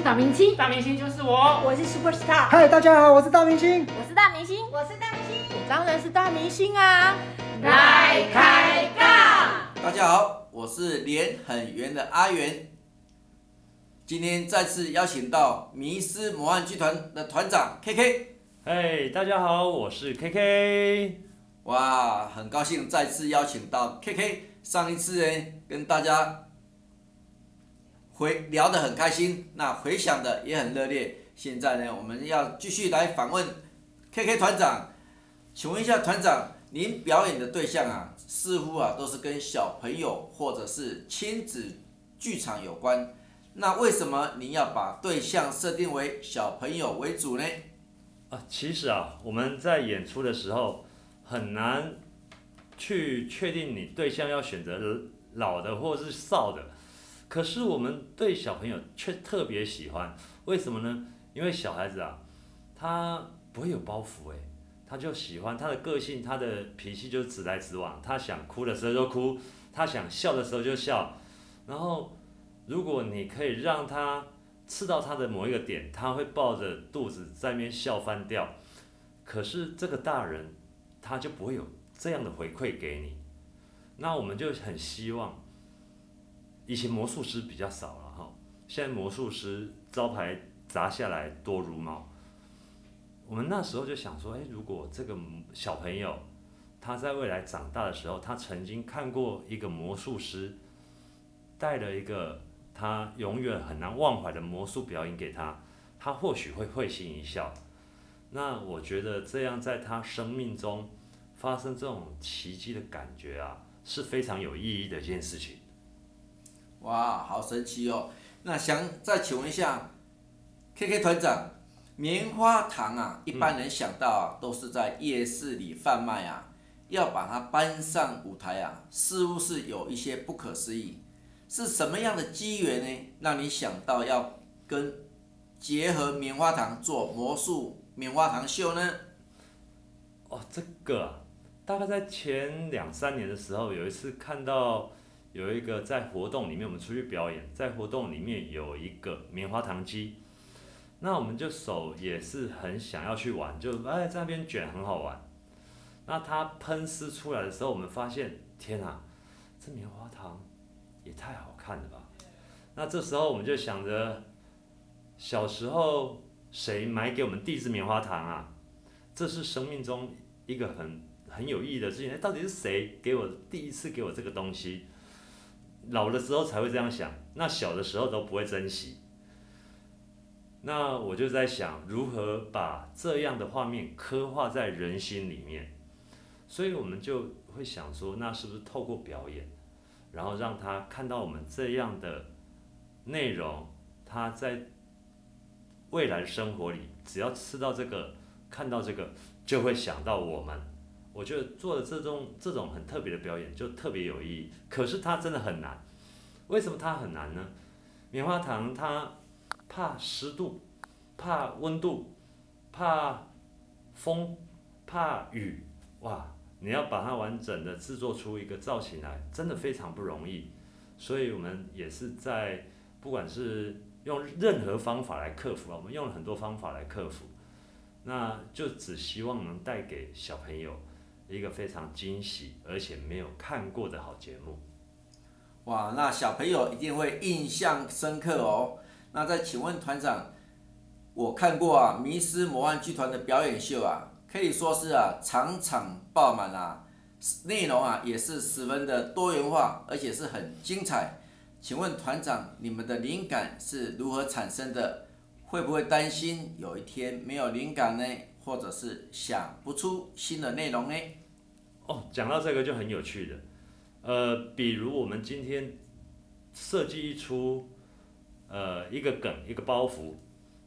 是大明星，大明星就是我，我是 Super Star，嗨，大家好，我是大明星。我是大明星，我是大明星，我当然是大明星啊！来开杠。大家好，我是脸很圆的阿元。今天再次邀请到迷失魔幻剧团的团长 KK。嗨，大家好，我是 KK。哇，很高兴再次邀请到 KK。上一次呢，跟大家回聊得很开心，那回想的也很热烈。现在呢，我们要继续来访问 KK 团长。请问一下团长，您表演的对象啊，似乎啊都是跟小朋友或者是亲子剧场有关。那为什么您要把对象设定为小朋友为主呢？啊，其实啊，我们在演出的时候很难去确定你对象要选择老的或是少的，可是我们对小朋友却特别喜欢，为什么呢？因为小孩子啊，他不会有包袱诶，他就喜欢他的个性，他的脾气就直来直往，他想哭的时候就哭，他想笑的时候就笑，然后如果你可以让他刺到他的某一个点，他会抱着肚子在那边笑翻掉，可是这个大人他就不会有这样的回馈给你，那我们就很希望，以前魔术师比较少了哈，现在魔术师招牌砸下来多如毛。我们那时候就想说，哎，如果这个小朋友他在未来长大的时候，他曾经看过一个魔术师带了一个他永远很难忘怀的魔术表演给他，他或许会会心一笑。那我觉得这样在他生命中发生这种奇迹的感觉啊，是非常有意义的一件事情。哇，好神奇哦！那想再请问一下，KK 团长，棉花糖啊，一般人想到啊，都是在夜市里贩卖啊，要把它搬上舞台啊，似乎是有一些不可思议。是什么样的机缘呢，让你想到要跟结合棉花糖做魔术棉花糖秀呢？哦，这个啊，大概在前两三年的时候，有一次看到有一个在活动里面，我们出去表演，在活动里面有一个棉花糖机，那我们就手也是很想要去玩，就哎在那边卷很好玩。那它喷丝出来的时候，我们发现，天啊，这棉花糖也太好看了吧！那这时候我们就想着，小时候谁买给我们第一支棉花糖啊？这是生命中一个很很有意义的事情。哎，到底是谁给我第一次给我这个东西？老的时候才会这样想，那小的时候都不会珍惜。那我就在想，如何把这样的画面刻画在人心里面。所以我们就会想说，那是不是透过表演，然后让他看到我们这样的内容，他在未来生活里，只要吃到这个。看到这个就会想到我们，我觉得做的这种这种很特别的表演就特别有意义。可是它真的很难，为什么它很难呢？棉花糖它怕湿度，怕温度，怕风，怕雨，哇！你要把它完整的制作出一个造型来，真的非常不容易。所以我们也是在不管是用任何方法来克服啊，我们用了很多方法来克服。那就只希望能带给小朋友一个非常惊喜而且没有看过的好节目。哇，那小朋友一定会印象深刻哦。那再请问团长，我看过啊，迷失魔幻剧团的表演秀啊，可以说是啊场场爆满啊，内容啊也是十分的多元化，而且是很精彩。请问团长，你们的灵感是如何产生的？会不会担心有一天没有灵感呢？或者是想不出新的内容呢？哦，讲到这个就很有趣的，呃，比如我们今天设计一出呃一个梗一个包袱，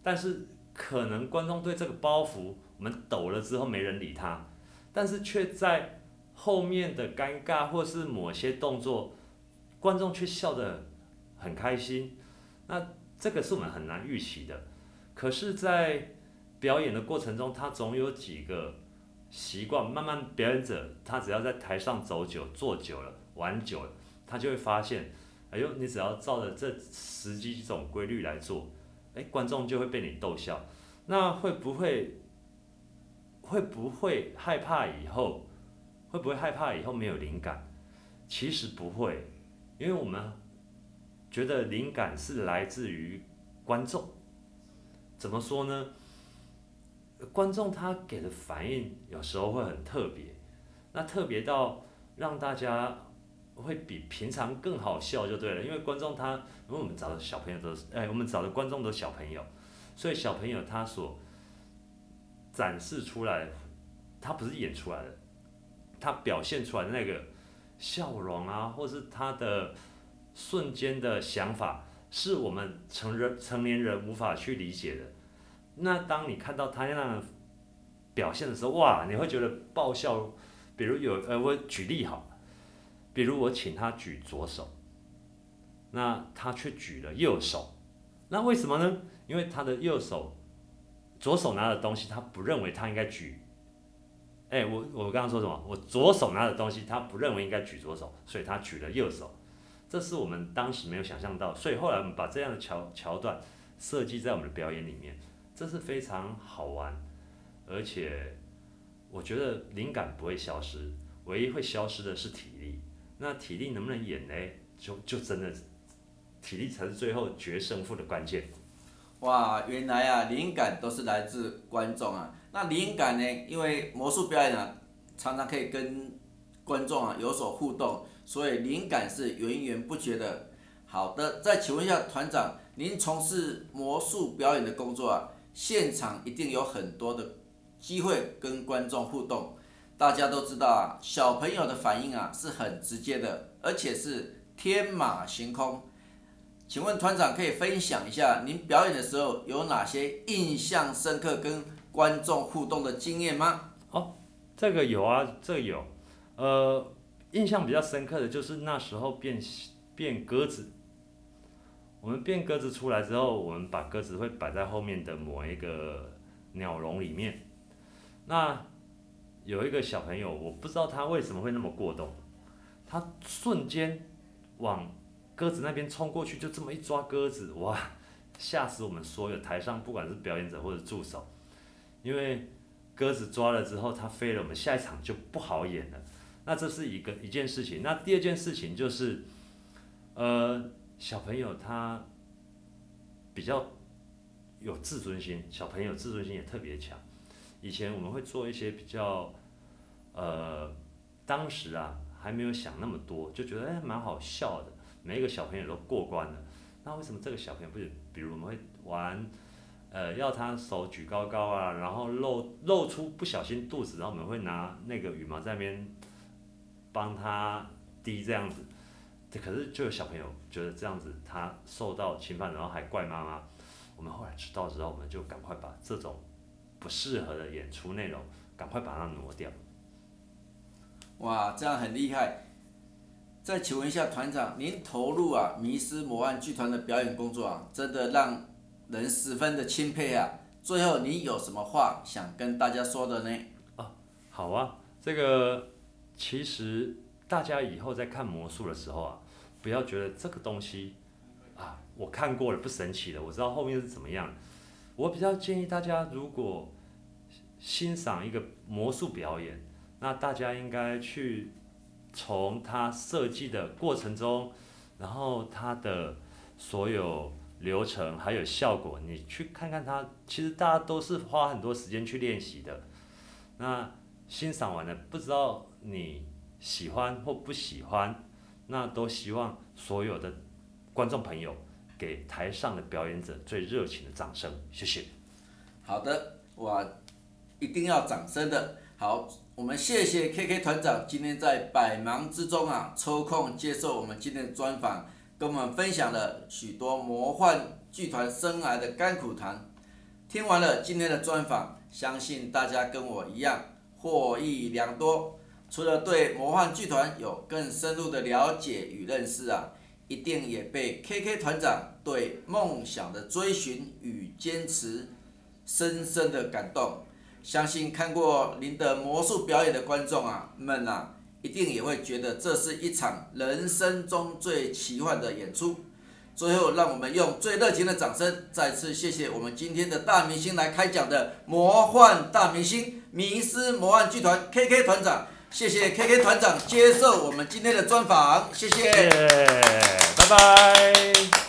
但是可能观众对这个包袱我们抖了之后没人理他，但是却在后面的尴尬或是某些动作，观众却笑得很开心，那这个是我们很难预期的。可是，在表演的过程中，他总有几个习惯。慢慢表演者，他只要在台上走久、坐久了、玩久了，他就会发现，哎呦，你只要照着这十几种规律来做，哎，观众就会被你逗笑。那会不会会不会害怕以后？会不会害怕以后没有灵感？其实不会，因为我们觉得灵感是来自于观众。怎么说呢？观众他给的反应有时候会很特别，那特别到让大家会比平常更好笑就对了。因为观众他，因为我们找的小朋友都是，哎，我们找的观众都是小朋友，所以小朋友他所展示出来，他不是演出来的，他表现出来的那个笑容啊，或是他的瞬间的想法，是我们成人成年人无法去理解的。那当你看到他那样表现的时候，哇，你会觉得爆笑。比如有呃，我举例好，比如我请他举左手，那他却举了右手，那为什么呢？因为他的右手左手拿的东西，他不认为他应该举。哎，我我刚刚说什么？我左手拿的东西，他不认为应该举左手，所以他举了右手。这是我们当时没有想象到，所以后来我们把这样的桥桥段设计在我们的表演里面。这是非常好玩，而且我觉得灵感不会消失，唯一会消失的是体力。那体力能不能演呢？就就真的体力才是最后决胜负的关键。哇，原来啊，灵感都是来自观众啊。那灵感呢？因为魔术表演啊，常常可以跟观众啊有所互动，所以灵感是源源不绝的。好的，再请问一下团长，您从事魔术表演的工作啊？现场一定有很多的机会跟观众互动，大家都知道啊，小朋友的反应啊是很直接的，而且是天马行空。请问团长可以分享一下您表演的时候有哪些印象深刻跟观众互动的经验吗？哦，这个有啊，这个有，呃，印象比较深刻的就是那时候变变鸽子。我们变鸽子出来之后，我们把鸽子会摆在后面的某一个鸟笼里面。那有一个小朋友，我不知道他为什么会那么过动，他瞬间往鸽子那边冲过去，就这么一抓鸽子，哇，吓死我们所有台上不管是表演者或者助手，因为鸽子抓了之后它飞了，我们下一场就不好演了。那这是一个一件事情。那第二件事情就是，呃。小朋友他比较有自尊心，小朋友自尊心也特别强。以前我们会做一些比较，呃，当时啊还没有想那么多，就觉得哎蛮好笑的，每一个小朋友都过关了。那为什么这个小朋友不？比如我们会玩，呃，要他手举高高啊，然后露露出不小心肚子，然后我们会拿那个羽毛在那边帮他滴这样子。可是就有小朋友觉得这样子他受到侵犯，然后还怪妈妈。我们后来知道之后，我们就赶快把这种不适合的演出内容赶快把它挪掉。哇，这样很厉害！再请问一下团长，您投入啊迷失魔幻剧团的表演工作啊，真的让人十分的钦佩啊。最后，你有什么话想跟大家说的呢？啊，好啊，这个其实大家以后在看魔术的时候啊。不要觉得这个东西啊，我看过了不神奇的，我知道后面是怎么样。我比较建议大家，如果欣赏一个魔术表演，那大家应该去从它设计的过程中，然后它的所有流程还有效果，你去看看它。其实大家都是花很多时间去练习的。那欣赏完了，不知道你喜欢或不喜欢。那都希望所有的观众朋友给台上的表演者最热情的掌声，谢谢。好的，我一定要掌声的。好，我们谢谢 KK 团长今天在百忙之中啊抽空接受我们今天的专访，跟我们分享了许多魔幻剧团生涯的甘苦谈。听完了今天的专访，相信大家跟我一样获益良多。除了对魔幻剧团有更深入的了解与认识啊，一定也被 KK 团长对梦想的追寻与坚持深深的感动，相信看过您的魔术表演的观众啊，们啊，一定也会觉得这是一场人生中最奇幻的演出。最后让我们用最热情的掌声再次谢谢我们今天的大明星来开讲的魔幻大明星迷失魔幻剧团 KK 团长。谢谢 kk 团长接受我们今天的专访谢谢拜拜。